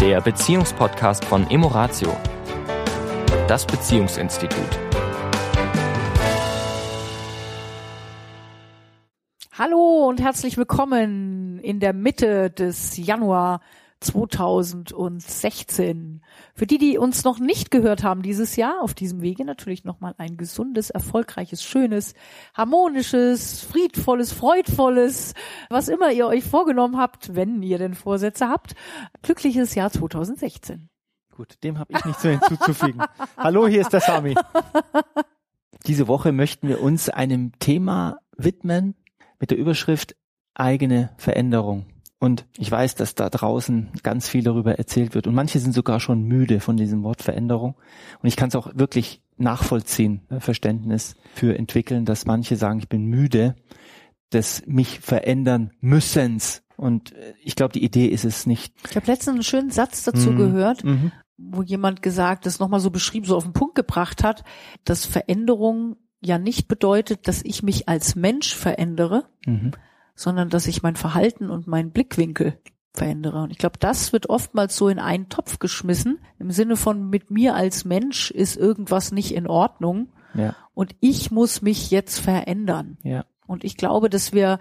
der Beziehungspodcast von Emoratio, das Beziehungsinstitut. Hallo und herzlich willkommen in der Mitte des Januar 2016. Für die, die uns noch nicht gehört haben dieses Jahr, auf diesem Wege natürlich nochmal ein gesundes, erfolgreiches, schönes, harmonisches, friedvolles, freudvolles, was immer ihr euch vorgenommen habt, wenn ihr denn Vorsätze habt, glückliches Jahr 2016. Gut, dem habe ich nichts mehr hinzuzufügen. Hallo, hier ist der Sami. Diese Woche möchten wir uns einem Thema widmen mit der Überschrift eigene Veränderung. Und ich weiß, dass da draußen ganz viel darüber erzählt wird. Und manche sind sogar schon müde von diesem Wort Veränderung. Und ich kann es auch wirklich nachvollziehen, äh, Verständnis für entwickeln, dass manche sagen, ich bin müde des mich verändern müssens. Und äh, ich glaube, die Idee ist es nicht. Ich habe letztens einen schönen Satz dazu Mhm. gehört, Mhm. wo jemand gesagt, das nochmal so beschrieben, so auf den Punkt gebracht hat, dass Veränderung ja nicht bedeutet, dass ich mich als Mensch verändere, Mhm. Sondern dass ich mein Verhalten und meinen Blickwinkel verändere. Und ich glaube, das wird oftmals so in einen Topf geschmissen, im Sinne von mit mir als Mensch ist irgendwas nicht in Ordnung Ja, und ich muss mich jetzt verändern. ja. Und ich glaube, dass wir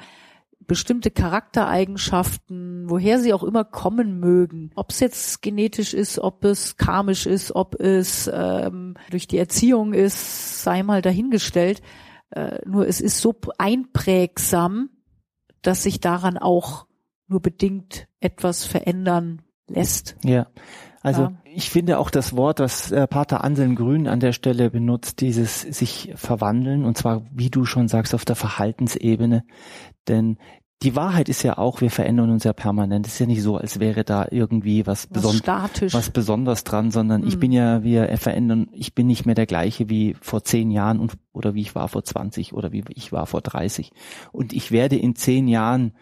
bestimmte Charaktereigenschaften, woher sie auch immer kommen mögen, ob es jetzt genetisch ist, ob es karmisch ist, ob es ähm, durch die Erziehung ist, sei mal dahingestellt. Äh, nur es ist so einprägsam, dass sich daran auch nur bedingt etwas verändern lässt. Ja, also Ja. ich finde auch das Wort, das äh, Pater Anselm Grün an der Stelle benutzt, dieses sich verwandeln und zwar, wie du schon sagst, auf der Verhaltensebene. Denn die Wahrheit ist ja auch, wir verändern uns ja permanent. Es ist ja nicht so, als wäre da irgendwie was, Was beson statisch. was besonders dran, sondern ich Mhm. bin ja, wir verändern, ich bin nicht mehr der gleiche wie vor zehn Jahren und, oder wie ich war vor 20 oder wie ich war vor 30. Und ich werde in zehn Jahren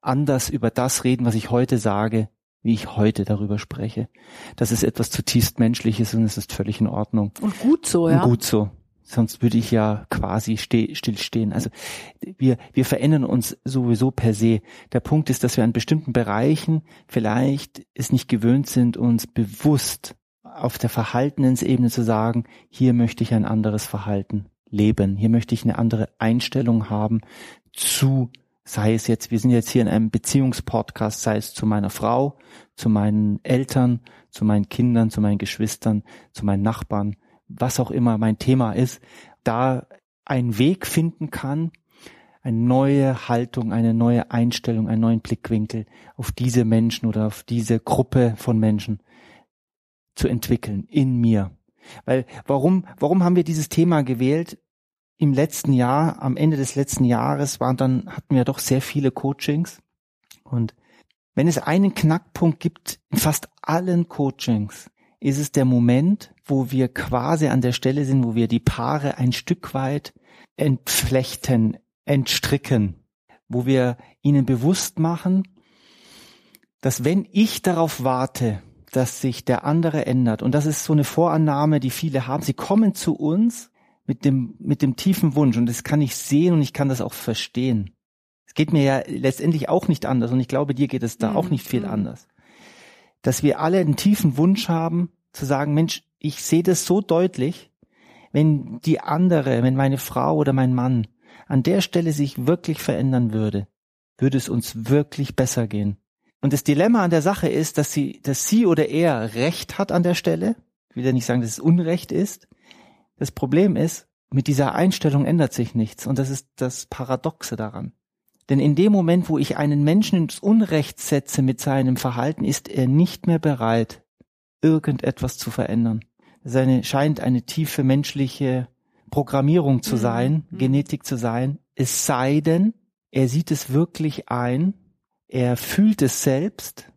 anders über das reden, was ich heute sage, wie ich heute darüber spreche. Das ist etwas zutiefst Menschliches und es ist völlig in Ordnung. und gut so, ja. Und gut so. Sonst würde ich ja quasi ste stillstehen. Also wir, wir verändern uns sowieso per se. Der Punkt ist, dass wir an bestimmten Bereichen vielleicht es nicht gewöhnt sind, uns bewusst auf der Verhaltensebene zu sagen, hier möchte ich ein anderes Verhalten leben. Hier möchte ich eine andere Einstellung haben zu, sei es jetzt, wir sind jetzt hier in einem Beziehungspodcast, sei es zu meiner Frau, zu meinen Eltern, zu meinen Kindern, zu meinen Geschwistern, zu meinen Nachbarn, was auch immer mein Thema ist, da einen Weg finden kann, eine neue Haltung, eine neue Einstellung, einen neuen Blickwinkel auf diese Menschen oder auf diese Gruppe von Menschen zu entwickeln in mir. Weil warum, warum haben wir dieses Thema gewählt? Im letzten Jahr, am Ende des letzten Jahres waren dann, hatten wir doch sehr viele Coachings. Und wenn es einen Knackpunkt gibt in fast allen Coachings, ist es der Moment, wo wir quasi an der Stelle sind, wo wir die Paare ein Stück weit entflechten, entstricken, wo wir ihnen bewusst machen, dass wenn ich darauf warte, dass sich der andere ändert, und das ist so eine Vorannahme, die viele haben, sie kommen zu uns mit dem, mit dem tiefen Wunsch, und das kann ich sehen und ich kann das auch verstehen. Es geht mir ja letztendlich auch nicht anders, und ich glaube, dir geht es da Mhm, auch nicht viel mhm. anders. Dass wir alle einen tiefen Wunsch haben, zu sagen, Mensch, ich sehe das so deutlich, wenn die andere, wenn meine Frau oder mein Mann an der Stelle sich wirklich verändern würde, würde es uns wirklich besser gehen. Und das Dilemma an der Sache ist, dass sie, dass sie oder er Recht hat an der Stelle. Ich will ja nicht sagen, dass es Unrecht ist. Das Problem ist, mit dieser Einstellung ändert sich nichts. Und das ist das Paradoxe daran. Denn in dem Moment, wo ich einen Menschen ins Unrecht setze mit seinem Verhalten, ist er nicht mehr bereit, irgendetwas zu verändern. Das eine, scheint eine tiefe menschliche Programmierung zu Mhm. sein, Mhm. Genetik zu sein. Es sei denn, er sieht es wirklich ein, er fühlt es selbst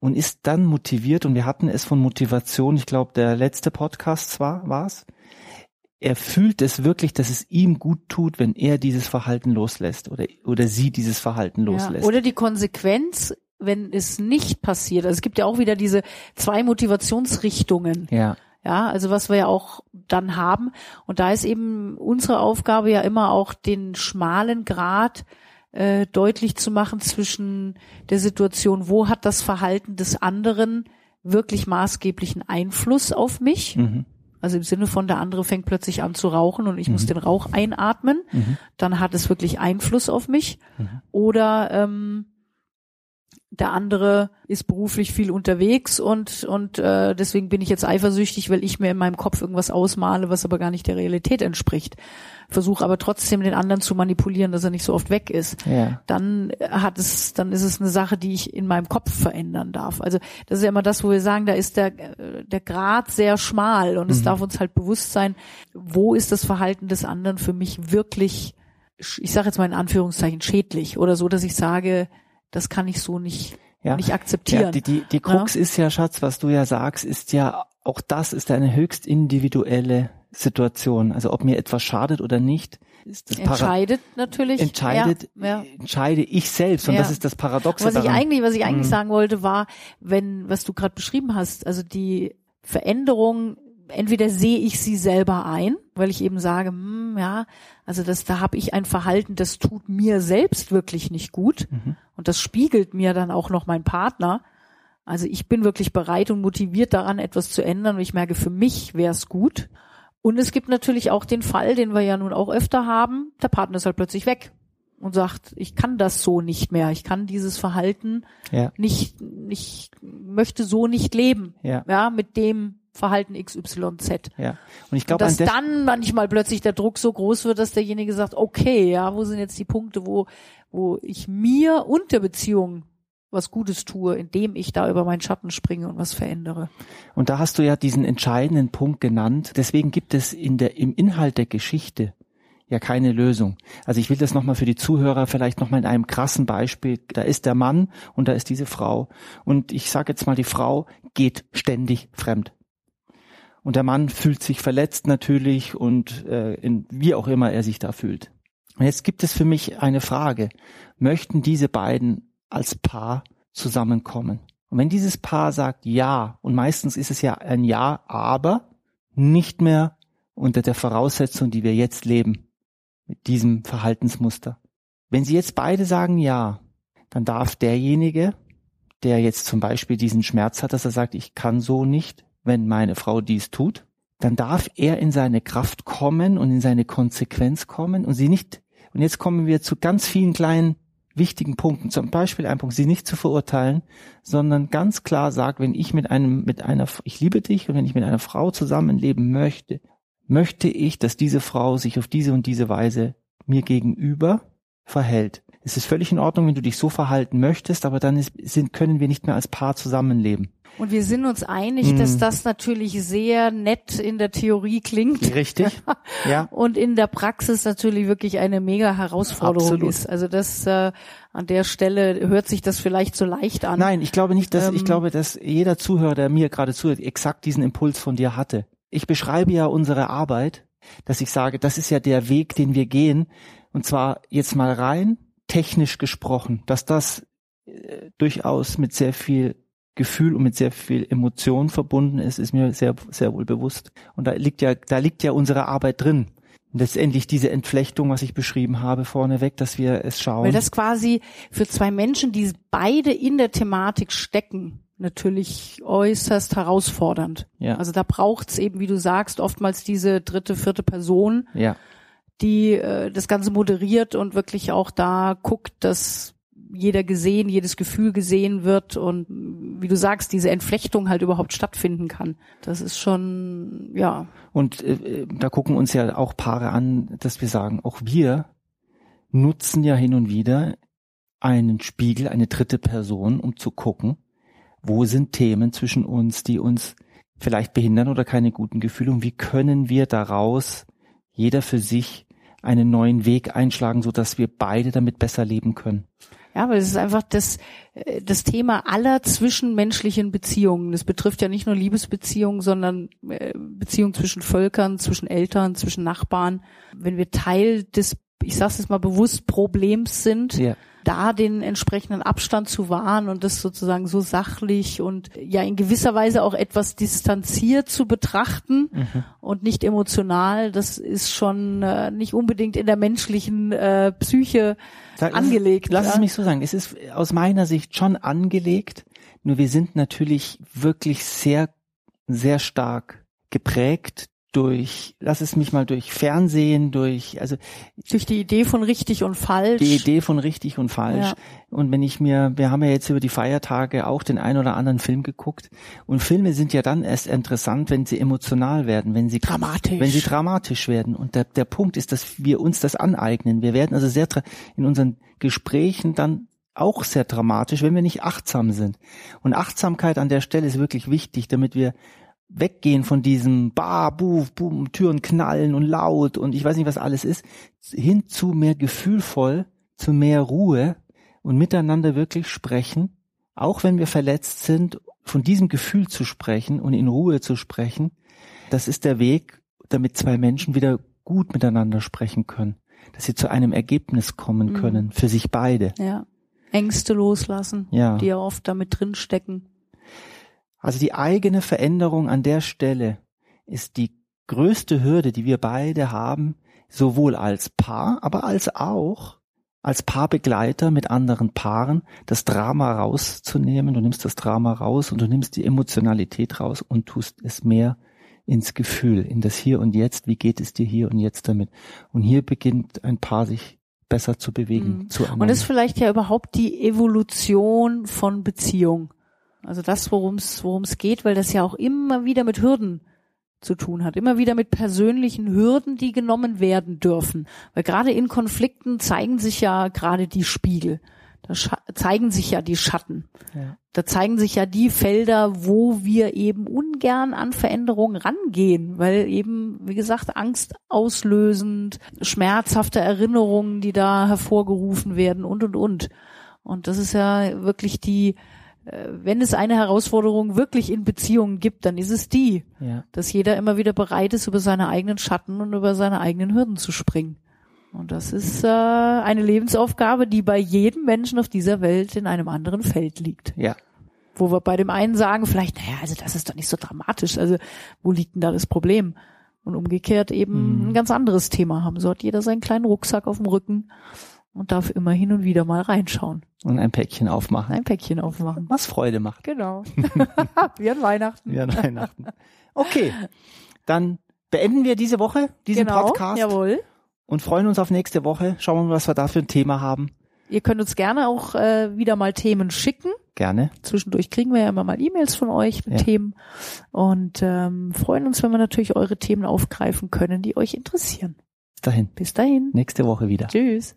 und ist dann motiviert. Und wir hatten es von Motivation, ich glaube, der letzte Podcast war, war's. Er fühlt es wirklich, dass es ihm gut tut, wenn er dieses Verhalten loslässt oder, oder sie dieses Verhalten Ja. loslässt. Oder die Konsequenz, wenn es nicht passiert. Also es gibt ja auch wieder diese zwei Motivationsrichtungen. ja. Ja, also was wir ja auch dann haben. Und da ist eben unsere Aufgabe ja immer auch den schmalen Grad äh, deutlich zu machen zwischen der Situation, wo hat das Verhalten des anderen wirklich maßgeblichen Einfluss auf mich. Mhm. Also im Sinne von, der andere fängt plötzlich an zu rauchen und ich muss Mhm. den Rauch einatmen. Mhm. Dann hat es wirklich Einfluss auf mich. Mhm. Oder ähm, der andere ist beruflich viel unterwegs und und äh, deswegen bin ich jetzt eifersüchtig, weil ich mir in meinem Kopf irgendwas ausmale, was aber gar nicht der Realität entspricht. Versuche aber trotzdem den anderen zu manipulieren, dass er nicht so oft weg ist Ja. dann hat es, dann ist es eine Sache, die ich in meinem Kopf verändern darf. Also das ist ja immer das, wo wir sagen, da ist der, äh, der Grad sehr schmal und es Mhm. darf uns halt bewusst sein, wo ist das Verhalten des anderen für mich wirklich, ich sage jetzt mal in Anführungszeichen, schädlich oder so, dass ich sage, das kann ich so nicht, Ja. nicht akzeptieren. Ja, die, die, die Krux ist ja, Schatz, was du ja sagst, ist ja, auch das ist eine höchst individuelle Situation. Also ob mir etwas schadet oder nicht, ist das Para entscheidet natürlich. entscheidet, Ja, ja. entscheide ich selbst. Und Ja. das ist das Paradoxe Was ich daran. eigentlich, was ich eigentlich Mhm. sagen wollte, war, wenn, was du gerade beschrieben hast, also die Veränderung, entweder sehe ich sie selber ein, weil ich eben sage, hm, ja, also das, da habe ich ein Verhalten, das tut mir selbst wirklich nicht gut. Mhm. und das spiegelt mir dann auch noch mein Partner. Also ich bin wirklich bereit und motiviert daran, etwas zu ändern. Und ich merke, für mich wäre es gut. Und es gibt natürlich auch den Fall, den wir ja nun auch öfter haben, der Partner ist halt plötzlich weg und sagt, ich kann das so nicht mehr, ich kann dieses Verhalten Ja, nicht, nicht, möchte so nicht leben, ja, ja, mit dem Verhalten XYZ. ja. Und ich glaube, dass dann manchmal plötzlich der Druck so groß wird, dass derjenige sagt, okay, ja, wo sind jetzt die Punkte, wo, wo ich mir und der Beziehung was Gutes tue, indem ich da über meinen Schatten springe und was verändere. Und da hast du ja diesen entscheidenden Punkt genannt. Deswegen gibt es in der, im Inhalt der Geschichte ja keine Lösung. Also ich will das nochmal für die Zuhörer vielleicht nochmal in einem krassen Beispiel. Da ist der Mann und da ist diese Frau. Und ich sage jetzt mal, die Frau geht ständig fremd. Und der Mann fühlt sich verletzt natürlich und äh, in, wie auch immer er sich da fühlt. Und jetzt gibt es für mich eine Frage. Möchten diese beiden als Paar zusammenkommen? Und wenn dieses Paar sagt ja, und meistens ist es ja ein Ja, aber nicht mehr unter der Voraussetzung, die wir jetzt leben, mit diesem Verhaltensmuster. Wenn sie jetzt beide sagen ja, dann darf derjenige, der jetzt zum Beispiel diesen Schmerz hat, dass er sagt, ich kann so nicht, wenn meine Frau dies tut, dann darf er in seine Kraft kommen und in seine Konsequenz kommen und sie nicht, und jetzt kommen wir zu ganz vielen kleinen wichtigen Punkten, zum Beispiel ein Punkt, sie nicht zu verurteilen, sondern ganz klar sagt, wenn ich mit einem, mit einer, ich liebe dich und wenn ich mit einer Frau zusammenleben möchte, möchte ich, dass diese Frau sich auf diese und diese Weise mir gegenüber verhält. Es ist völlig in Ordnung, wenn du dich so verhalten möchtest, aber dann ist, sind, können wir nicht mehr als Paar zusammenleben. Und wir sind uns einig, Mm. dass das natürlich sehr nett in der Theorie klingt. Richtig? ja. Und in der Praxis natürlich wirklich eine mega Herausforderung Absolut. ist. Also das äh, an der Stelle hört sich das vielleicht so leicht an. Nein, ich glaube nicht, dass, Ähm, ich glaube, dass jeder Zuhörer, der mir gerade zuhört, exakt diesen Impuls von dir hatte. Ich beschreibe ja unsere Arbeit, dass ich sage, das ist ja der Weg, den wir gehen. Und zwar jetzt mal rein technisch gesprochen, dass das äh, durchaus mit sehr viel Gefühl und mit sehr viel Emotion verbunden ist, ist mir sehr, sehr wohl bewusst. Und da liegt ja, da liegt ja unsere Arbeit drin. Und letztendlich diese Entflechtung, was ich beschrieben habe, vorneweg, dass wir es schauen. Weil das quasi für zwei Menschen, die beide in der Thematik stecken, natürlich äußerst herausfordernd. ja, Also da braucht's eben, wie du sagst, oftmals diese dritte, vierte Person, ja, die äh, das Ganze moderiert und wirklich auch da guckt, dass jeder gesehen, jedes Gefühl gesehen wird und wie du sagst, diese Entflechtung halt überhaupt stattfinden kann. Das ist schon, ja, Und äh, da gucken uns ja auch Paare an, dass wir sagen, auch wir nutzen ja hin und wieder einen Spiegel, eine dritte Person, um zu gucken, wo sind Themen zwischen uns, die uns vielleicht behindern oder keine guten Gefühle und wie können wir daraus jeder für sich einen neuen Weg einschlagen, so dass wir beide damit besser leben können. Ja, weil es ist einfach das, äh, das Thema aller zwischenmenschlichen Beziehungen. Das betrifft ja nicht nur Liebesbeziehungen, sondern äh, Beziehungen zwischen Völkern, zwischen Eltern, zwischen Nachbarn. Wenn wir Teil des, ich sag's jetzt mal bewusst, Problems sind, Ja, da den entsprechenden Abstand zu wahren und das sozusagen so sachlich und ja in gewisser Weise auch etwas distanziert zu betrachten mhm. und nicht emotional, das ist schon äh, nicht unbedingt in der menschlichen äh, Psyche Sag- angelegt. Lass ja. es mich so sagen. Es ist aus meiner Sicht schon angelegt, Nur wir sind natürlich wirklich sehr, sehr stark geprägt durch, lass es mich mal durch Fernsehen, durch, also durch die Idee von richtig und falsch. Die Idee von richtig und falsch. Ja. Und wenn ich mir, wir haben ja jetzt über die Feiertage auch den ein oder anderen Film geguckt. Und Filme sind ja dann erst interessant, wenn sie emotional werden, wenn sie dramatisch, wenn sie dramatisch werden. Und der, der Punkt ist, dass wir uns das aneignen. Wir werden also sehr in unseren Gesprächen dann auch sehr dramatisch, wenn wir nicht achtsam sind. Und Achtsamkeit an der Stelle ist wirklich wichtig, damit wir weggehen von diesem Bah, Buh, Boom, Türen knallen und laut und ich weiß nicht, was alles ist, hin zu mehr gefühlvoll, zu mehr Ruhe und miteinander wirklich sprechen, auch wenn wir verletzt sind, von diesem Gefühl zu sprechen und in Ruhe zu sprechen, das ist der Weg, damit zwei Menschen wieder gut miteinander sprechen können, dass sie zu einem Ergebnis kommen mhm. können, für sich beide. Ja. Ängste loslassen, ja. die ja oft damit drinstecken. Also die eigene Veränderung an der Stelle ist die größte Hürde, die wir beide haben, sowohl als Paar, aber als auch als Paarbegleiter mit anderen Paaren, das Drama rauszunehmen. Du nimmst das Drama raus und du nimmst die Emotionalität raus und tust es mehr ins Gefühl, in das Hier und Jetzt. Wie geht es dir hier und jetzt damit? Und hier beginnt ein Paar sich besser zu bewegen. Mhm. Und das ist vielleicht ja überhaupt die Evolution von Beziehung. Also das, worum es geht, weil das ja auch immer wieder mit Hürden zu tun hat, immer wieder mit persönlichen Hürden, die genommen werden dürfen. Weil gerade in Konflikten zeigen sich ja gerade die Spiegel. Da zeigen sich ja die Schatten. Ja. Da zeigen sich ja die Felder, wo wir eben ungern an Veränderungen rangehen, weil eben, wie gesagt, Angst auslösend, schmerzhafte Erinnerungen, die da hervorgerufen werden und, und, und. Und das ist ja wirklich die, wenn es eine Herausforderung wirklich in Beziehungen gibt, dann ist es die, ja. dass jeder immer wieder bereit ist, über seine eigenen Schatten und über seine eigenen Hürden zu springen. Und das ist äh, eine Lebensaufgabe, die bei jedem Menschen auf dieser Welt in einem anderen Feld liegt. Ja. Wo wir bei dem einen sagen, vielleicht, naja, also das ist doch nicht so dramatisch, also wo liegt denn da das Problem? Und umgekehrt eben mhm. ein ganz anderes Thema haben. So hat jeder seinen kleinen Rucksack auf dem Rücken und darf immer hin und wieder mal reinschauen. Und ein Päckchen aufmachen. Ein Päckchen aufmachen. Was Freude macht. Genau. Wie an Weihnachten. Wie an Weihnachten. Okay, dann beenden wir diese Woche diesen genau, Podcast. Jawohl. Und freuen uns auf nächste Woche. Schauen wir mal, was wir da für ein Thema haben. Ihr könnt uns gerne auch äh, wieder mal Themen schicken. Gerne. Zwischendurch kriegen wir ja immer mal E-Mails von euch mit ja. Themen und ähm, freuen uns, wenn wir natürlich eure Themen aufgreifen können, die euch interessieren. Bis dahin. Bis dahin. Nächste Woche wieder. Tschüss.